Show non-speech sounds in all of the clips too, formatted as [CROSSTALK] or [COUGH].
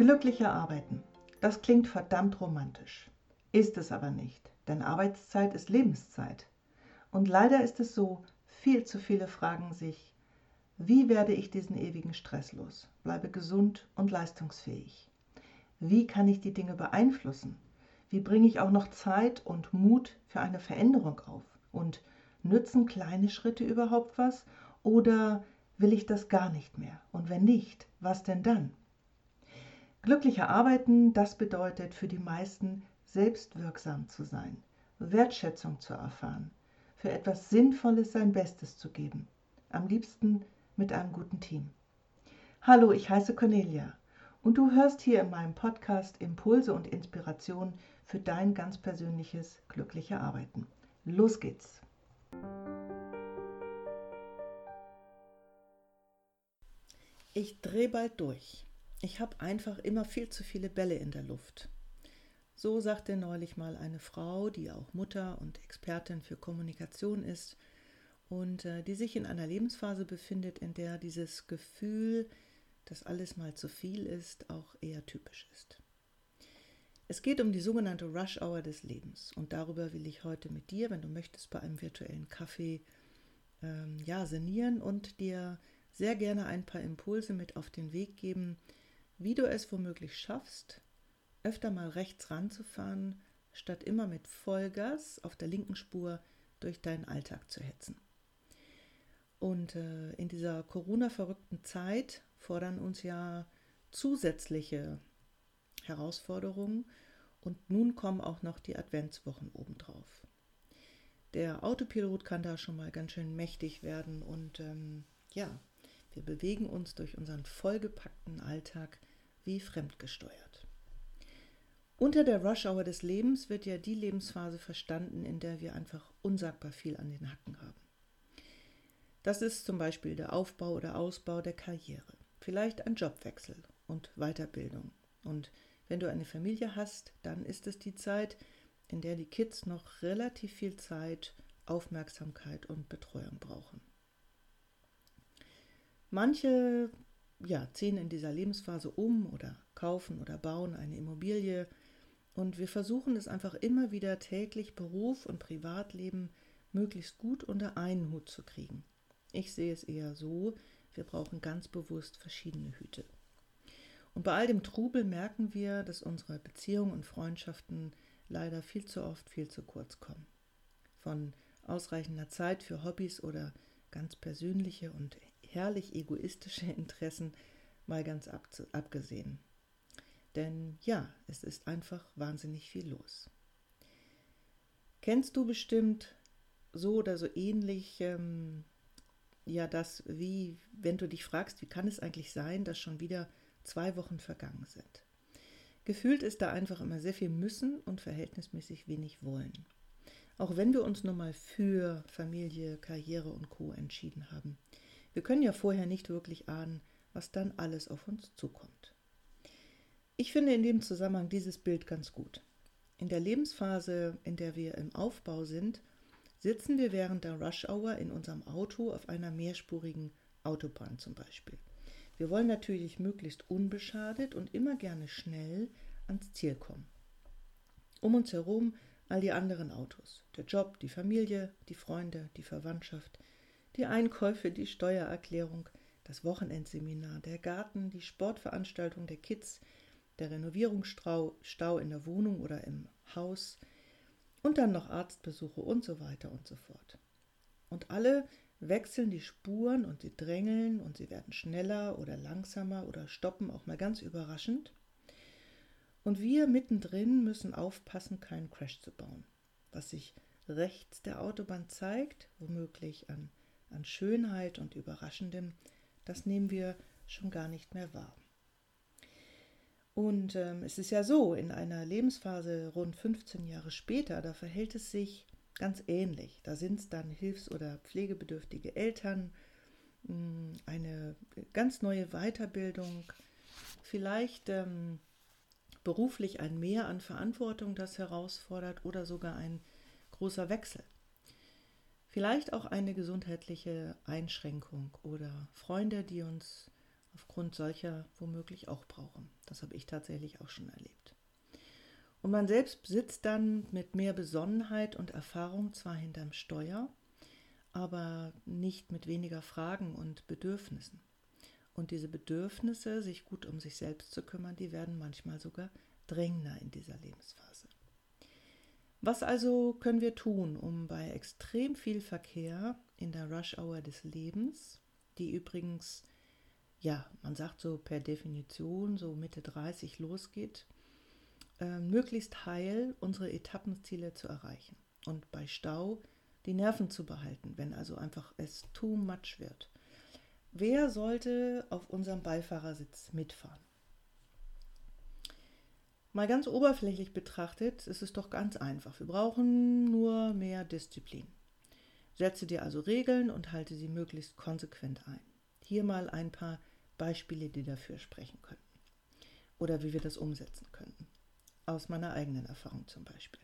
Glücklicher arbeiten. Das klingt verdammt romantisch. Ist es aber nicht, denn Arbeitszeit ist Lebenszeit. Und leider ist es so, viel zu viele fragen sich, wie werde ich diesen ewigen Stress los, bleibe gesund und leistungsfähig? Wie kann ich die Dinge beeinflussen? Wie bringe ich auch noch Zeit und Mut für eine Veränderung auf? Und nützen kleine Schritte überhaupt was? Oder will ich das gar nicht mehr? Und wenn nicht, was denn dann? Glücklicher Arbeiten, das bedeutet für die meisten selbstwirksam zu sein, Wertschätzung zu erfahren, für etwas Sinnvolles sein Bestes zu geben, am liebsten mit einem guten Team. Hallo, ich heiße Cornelia und du hörst hier in meinem Podcast Impulse und Inspiration für dein ganz persönliches glückliche Arbeiten. Los geht's! Ich drehe bald durch. Ich habe einfach immer viel zu viele Bälle in der Luft. So sagte neulich mal eine Frau, die auch Mutter und Expertin für Kommunikation ist und äh, die sich in einer Lebensphase befindet, in der dieses Gefühl, dass alles mal zu viel ist, auch eher typisch ist. Es geht um die sogenannte Rush Hour des Lebens und darüber will ich heute mit dir, wenn du möchtest, bei einem virtuellen Kaffee ähm, ja, sinnieren und dir sehr gerne ein paar Impulse mit auf den Weg geben, wie du es womöglich schaffst, öfter mal rechts ranzufahren, statt immer mit Vollgas auf der linken Spur durch deinen Alltag zu hetzen. Und äh, in dieser Corona-verrückten Zeit fordern uns ja zusätzliche Herausforderungen und nun kommen auch noch die Adventswochen obendrauf. Der Autopilot kann da schon mal ganz schön mächtig werden und ähm, ja, wir bewegen uns durch unseren vollgepackten Alltag wie fremdgesteuert. Unter der Rush-Hour des Lebens wird ja die Lebensphase verstanden, in der wir einfach unsagbar viel an den Hacken haben. Das ist zum Beispiel der Aufbau oder Ausbau der Karriere, vielleicht ein Jobwechsel und Weiterbildung. Und wenn du eine Familie hast, dann ist es die Zeit, in der die Kids noch relativ viel Zeit, Aufmerksamkeit und Betreuung brauchen. Manche ja, ziehen in dieser Lebensphase um oder kaufen oder bauen eine Immobilie. Und wir versuchen es einfach immer wieder täglich Beruf und Privatleben möglichst gut unter einen Hut zu kriegen. Ich sehe es eher so, wir brauchen ganz bewusst verschiedene Hüte. Und bei all dem Trubel merken wir, dass unsere Beziehungen und Freundschaften leider viel zu oft viel zu kurz kommen. Von ausreichender Zeit für Hobbys oder ganz persönliche und herrlich egoistische [LAUGHS] Interessen mal ganz abgesehen. Denn ja, es ist einfach wahnsinnig viel los. Kennst du bestimmt so oder so ähnlich ähm, ja das, wie wenn du dich fragst, wie kann es eigentlich sein, dass schon wieder zwei Wochen vergangen sind? Gefühlt ist da einfach immer sehr viel müssen und verhältnismäßig wenig wollen. Auch wenn wir uns nun mal für Familie, Karriere und Co entschieden haben. Wir können ja vorher nicht wirklich ahnen, was dann alles auf uns zukommt. Ich finde in dem Zusammenhang dieses Bild ganz gut. In der Lebensphase, in der wir im Aufbau sind, sitzen wir während der Rush Hour in unserem Auto auf einer mehrspurigen Autobahn zum Beispiel. Wir wollen natürlich möglichst unbeschadet und immer gerne schnell ans Ziel kommen. Um uns herum all die anderen Autos, der Job, die Familie, die Freunde, die Verwandtschaft, die Einkäufe, die Steuererklärung, das Wochenendseminar, der Garten, die Sportveranstaltung der Kids, der Renovierungsstau in der Wohnung oder im Haus und dann noch Arztbesuche und so weiter und so fort. Und alle wechseln die Spuren und sie drängeln und sie werden schneller oder langsamer oder stoppen auch mal ganz überraschend. Und wir mittendrin müssen aufpassen, keinen Crash zu bauen. Was sich rechts der Autobahn zeigt, womöglich an an Schönheit und Überraschendem, das nehmen wir schon gar nicht mehr wahr. Und ähm, es ist ja so, in einer Lebensphase rund 15 Jahre später, da verhält es sich ganz ähnlich. Da sind es dann hilfs- oder pflegebedürftige Eltern, hm, eine ganz neue Weiterbildung, vielleicht ähm, beruflich ein Mehr an Verantwortung, das herausfordert, oder sogar ein großer Wechsel. Vielleicht auch eine gesundheitliche Einschränkung oder Freunde, die uns aufgrund solcher womöglich auch brauchen. Das habe ich tatsächlich auch schon erlebt. Und man selbst sitzt dann mit mehr Besonnenheit und Erfahrung zwar hinterm Steuer, aber nicht mit weniger Fragen und Bedürfnissen. Und diese Bedürfnisse, sich gut um sich selbst zu kümmern, die werden manchmal sogar drängender in dieser Lebensphase. Was also können wir tun, um bei extrem viel Verkehr in der Rush-Hour des Lebens, die übrigens, ja, man sagt so per Definition so Mitte 30 losgeht, äh, möglichst heil unsere Etappenziele zu erreichen und bei Stau die Nerven zu behalten, wenn also einfach es too much wird. Wer sollte auf unserem Beifahrersitz mitfahren? Mal ganz oberflächlich betrachtet ist es doch ganz einfach. Wir brauchen nur mehr Disziplin. Setze dir also Regeln und halte sie möglichst konsequent ein. Hier mal ein paar Beispiele, die dafür sprechen könnten. Oder wie wir das umsetzen könnten. Aus meiner eigenen Erfahrung zum Beispiel.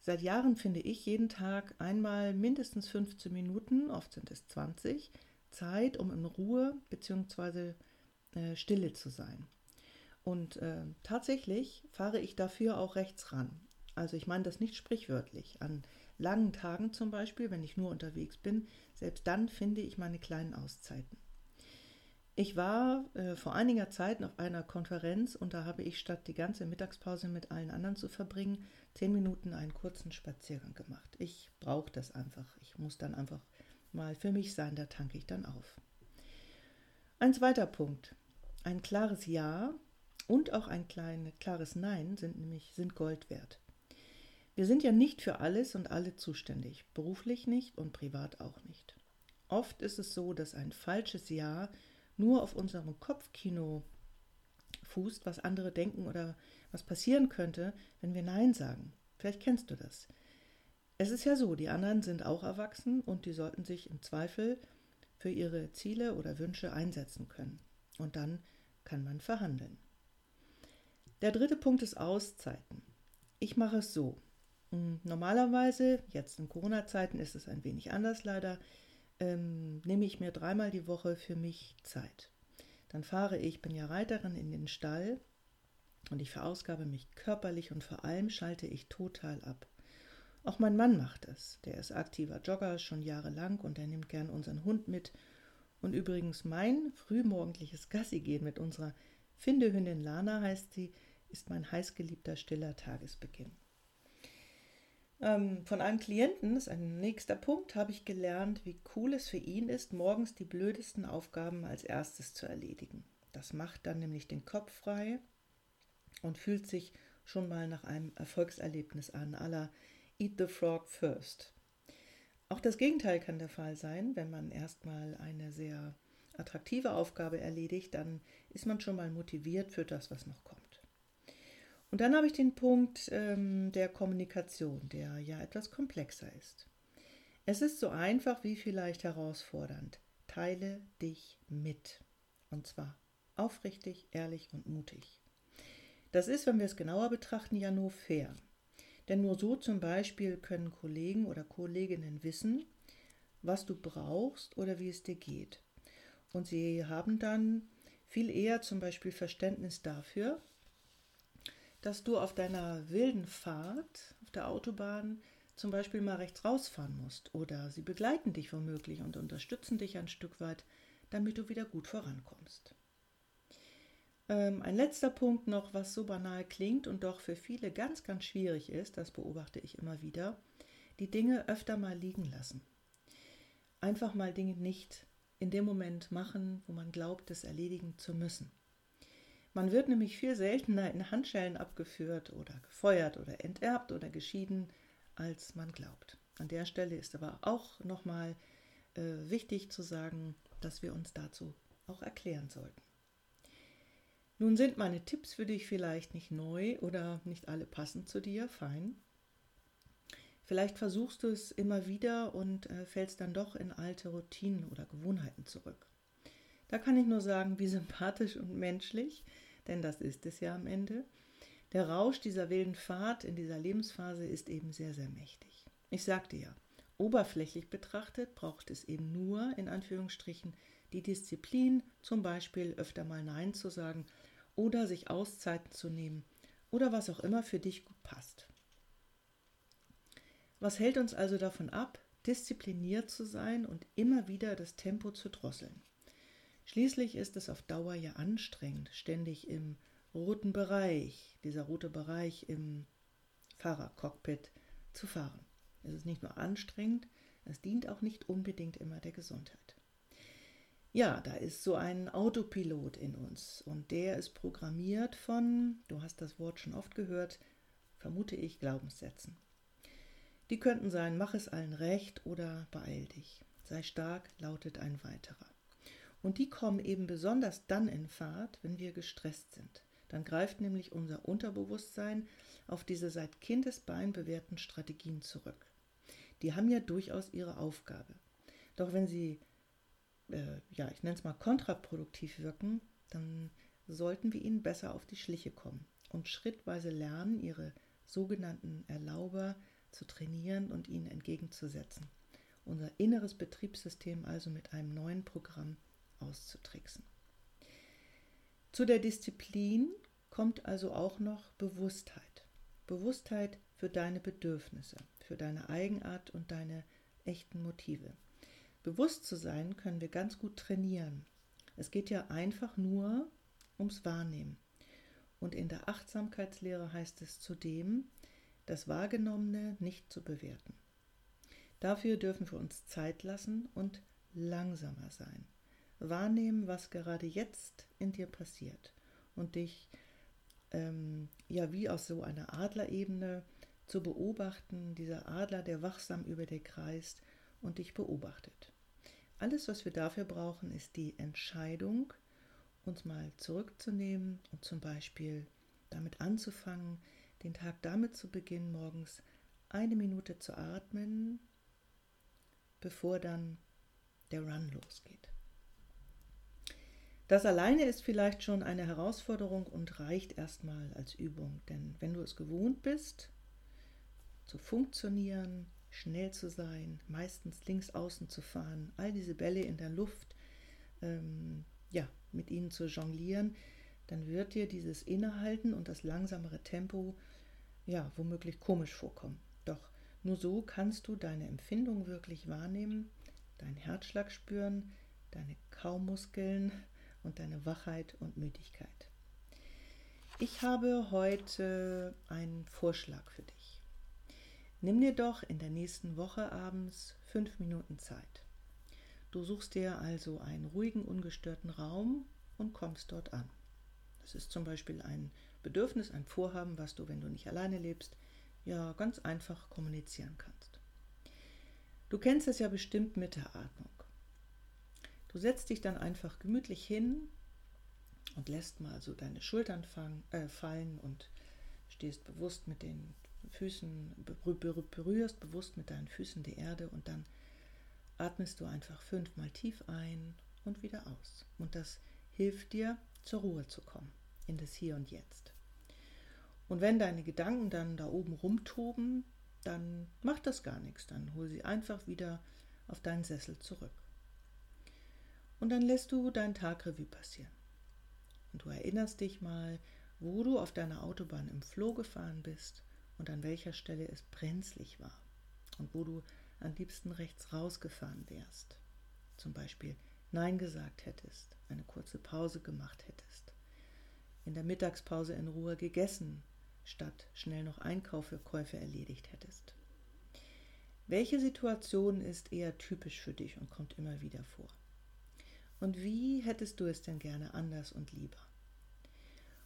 Seit Jahren finde ich jeden Tag einmal mindestens 15 Minuten, oft sind es 20, Zeit, um in Ruhe bzw. Äh, Stille zu sein. Und äh, tatsächlich fahre ich dafür auch rechts ran. Also ich meine das nicht sprichwörtlich. An langen Tagen zum Beispiel, wenn ich nur unterwegs bin, selbst dann finde ich meine kleinen Auszeiten. Ich war äh, vor einiger Zeit auf einer Konferenz und da habe ich statt die ganze Mittagspause mit allen anderen zu verbringen, zehn Minuten einen kurzen Spaziergang gemacht. Ich brauche das einfach. Ich muss dann einfach mal für mich sein, da tanke ich dann auf. Ein zweiter Punkt. Ein klares Ja und auch ein klein, klares Nein sind nämlich sind Gold wert. Wir sind ja nicht für alles und alle zuständig, beruflich nicht und privat auch nicht. Oft ist es so, dass ein falsches Ja nur auf unserem Kopfkino fußt, was andere denken oder was passieren könnte, wenn wir Nein sagen. Vielleicht kennst du das. Es ist ja so, die anderen sind auch erwachsen und die sollten sich im Zweifel für ihre Ziele oder Wünsche einsetzen können. Und dann kann man verhandeln. Der dritte Punkt ist Auszeiten. Ich mache es so. Hm, normalerweise, jetzt in Corona-Zeiten ist es ein wenig anders leider, ähm, nehme ich mir dreimal die Woche für mich Zeit. Dann fahre ich, bin ja Reiterin in den Stall und ich verausgabe mich körperlich und vor allem schalte ich total ab. Auch mein Mann macht es. Der ist aktiver Jogger schon jahrelang und er nimmt gern unseren Hund mit. Und übrigens mein frühmorgendliches Gassi-Gehen mit unserer Findehündin Lana heißt sie, ist mein heißgeliebter stiller Tagesbeginn. Ähm, von einem Klienten, das ist ein nächster Punkt, habe ich gelernt, wie cool es für ihn ist, morgens die blödesten Aufgaben als erstes zu erledigen. Das macht dann nämlich den Kopf frei und fühlt sich schon mal nach einem Erfolgserlebnis an, aller Eat the Frog first. Auch das Gegenteil kann der Fall sein, wenn man erstmal eine sehr attraktive Aufgabe erledigt, dann ist man schon mal motiviert für das, was noch kommt. Und dann habe ich den Punkt ähm, der Kommunikation, der ja etwas komplexer ist. Es ist so einfach wie vielleicht herausfordernd. Teile dich mit. Und zwar aufrichtig, ehrlich und mutig. Das ist, wenn wir es genauer betrachten, ja nur fair. Denn nur so zum Beispiel können Kollegen oder Kolleginnen wissen, was du brauchst oder wie es dir geht. Und sie haben dann viel eher zum Beispiel Verständnis dafür, dass du auf deiner wilden Fahrt auf der Autobahn zum Beispiel mal rechts rausfahren musst oder sie begleiten dich womöglich und unterstützen dich ein Stück weit, damit du wieder gut vorankommst. Ähm, ein letzter Punkt noch, was so banal klingt und doch für viele ganz, ganz schwierig ist, das beobachte ich immer wieder, die Dinge öfter mal liegen lassen. Einfach mal Dinge nicht in dem Moment machen, wo man glaubt, es erledigen zu müssen. Man wird nämlich viel seltener in Handschellen abgeführt oder gefeuert oder enterbt oder geschieden, als man glaubt. An der Stelle ist aber auch nochmal äh, wichtig zu sagen, dass wir uns dazu auch erklären sollten. Nun sind meine Tipps für dich vielleicht nicht neu oder nicht alle passend zu dir, fein. Vielleicht versuchst du es immer wieder und äh, fällst dann doch in alte Routinen oder Gewohnheiten zurück. Da kann ich nur sagen, wie sympathisch und menschlich, denn das ist es ja am Ende. Der Rausch dieser wilden Fahrt in dieser Lebensphase ist eben sehr, sehr mächtig. Ich sagte ja, Oberflächlich betrachtet braucht es eben nur, in Anführungsstrichen, die Disziplin, zum Beispiel öfter mal Nein zu sagen oder sich Auszeiten zu nehmen oder was auch immer für dich gut passt. Was hält uns also davon ab, diszipliniert zu sein und immer wieder das Tempo zu drosseln? Schließlich ist es auf Dauer ja anstrengend, ständig im roten Bereich, dieser rote Bereich im Fahrercockpit zu fahren. Es ist nicht nur anstrengend, es dient auch nicht unbedingt immer der Gesundheit. Ja, da ist so ein Autopilot in uns und der ist programmiert von, du hast das Wort schon oft gehört, vermute ich, Glaubenssätzen. Die könnten sein, mach es allen recht oder beeil dich. Sei stark, lautet ein weiterer. Und die kommen eben besonders dann in Fahrt, wenn wir gestresst sind. Dann greift nämlich unser Unterbewusstsein auf diese seit Kindesbein bewährten Strategien zurück die haben ja durchaus ihre Aufgabe. Doch wenn sie, äh, ja, ich nenne es mal kontraproduktiv wirken, dann sollten wir ihnen besser auf die Schliche kommen und schrittweise lernen, ihre sogenannten Erlauber zu trainieren und ihnen entgegenzusetzen. Unser inneres Betriebssystem also mit einem neuen Programm auszutricksen. Zu der Disziplin kommt also auch noch Bewusstheit. Bewusstheit für deine Bedürfnisse für deine Eigenart und deine echten Motive. Bewusst zu sein können wir ganz gut trainieren. Es geht ja einfach nur ums Wahrnehmen. Und in der Achtsamkeitslehre heißt es zudem, das Wahrgenommene nicht zu bewerten. Dafür dürfen wir uns Zeit lassen und langsamer sein. Wahrnehmen, was gerade jetzt in dir passiert und dich ähm, ja wie aus so einer Adlerebene zu beobachten, dieser Adler, der wachsam über dir kreist und dich beobachtet. Alles, was wir dafür brauchen, ist die Entscheidung, uns mal zurückzunehmen und zum Beispiel damit anzufangen, den Tag damit zu beginnen, morgens eine Minute zu atmen, bevor dann der Run losgeht. Das alleine ist vielleicht schon eine Herausforderung und reicht erstmal als Übung, denn wenn du es gewohnt bist, zu funktionieren, schnell zu sein, meistens links außen zu fahren, all diese Bälle in der Luft, ähm, ja, mit ihnen zu jonglieren, dann wird dir dieses Innehalten und das langsamere Tempo ja womöglich komisch vorkommen. Doch nur so kannst du deine Empfindung wirklich wahrnehmen, deinen Herzschlag spüren, deine Kaumuskeln und deine Wachheit und Müdigkeit. Ich habe heute einen Vorschlag für dich. Nimm dir doch in der nächsten Woche abends fünf Minuten Zeit. Du suchst dir also einen ruhigen, ungestörten Raum und kommst dort an. Das ist zum Beispiel ein Bedürfnis, ein Vorhaben, was du, wenn du nicht alleine lebst, ja ganz einfach kommunizieren kannst. Du kennst es ja bestimmt mit der Atmung. Du setzt dich dann einfach gemütlich hin und lässt mal so deine Schultern fang, äh, fallen und stehst bewusst mit den Füßen berührst, bewusst mit deinen Füßen die Erde und dann atmest du einfach fünfmal tief ein und wieder aus. Und das hilft dir, zur Ruhe zu kommen, in das Hier und Jetzt. Und wenn deine Gedanken dann da oben rumtoben, dann macht das gar nichts. Dann hol sie einfach wieder auf deinen Sessel zurück. Und dann lässt du deinen Tag Revue passieren. Und du erinnerst dich mal, wo du auf deiner Autobahn im Floh gefahren bist und an welcher Stelle es brenzlig war und wo du am liebsten rechts rausgefahren wärst. Zum Beispiel Nein gesagt hättest, eine kurze Pause gemacht hättest, in der Mittagspause in Ruhe gegessen, statt schnell noch Einkäufe erledigt hättest. Welche Situation ist eher typisch für dich und kommt immer wieder vor? Und wie hättest du es denn gerne anders und lieber?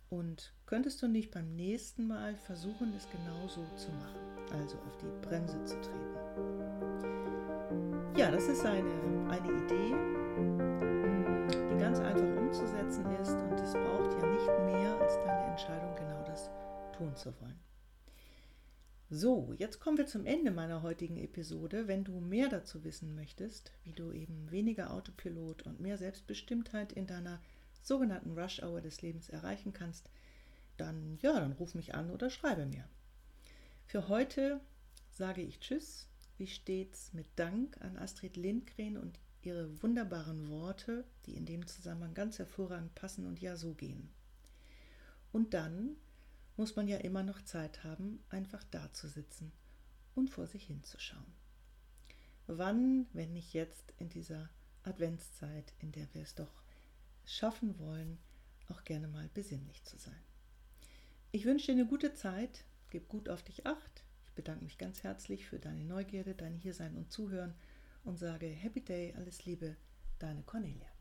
Und könntest du nicht beim nächsten Mal versuchen, es genauso zu machen, also auf die Bremse zu treten? Ja, das ist eine, eine Idee, die ganz einfach umzusetzen ist und es braucht ja nicht mehr als deine Entscheidung, genau das tun zu wollen. So, jetzt kommen wir zum Ende meiner heutigen Episode. Wenn du mehr dazu wissen möchtest, wie du eben weniger Autopilot und mehr Selbstbestimmtheit in deiner sogenannten Rush Hour des Lebens erreichen kannst, dann ja, dann ruf mich an oder schreibe mir. Für heute sage ich Tschüss wie stets mit Dank an Astrid Lindgren und ihre wunderbaren Worte, die in dem Zusammenhang ganz hervorragend passen und ja so gehen. Und dann muss man ja immer noch Zeit haben, einfach da zu sitzen und vor sich hinzuschauen. Wann, wenn nicht jetzt in dieser Adventszeit, in der wir es doch schaffen wollen, auch gerne mal besinnlich zu sein. Ich wünsche dir eine gute Zeit, gib gut auf dich acht. Ich bedanke mich ganz herzlich für deine Neugierde, dein Hiersein und Zuhören und sage Happy Day, alles Liebe, deine Cornelia.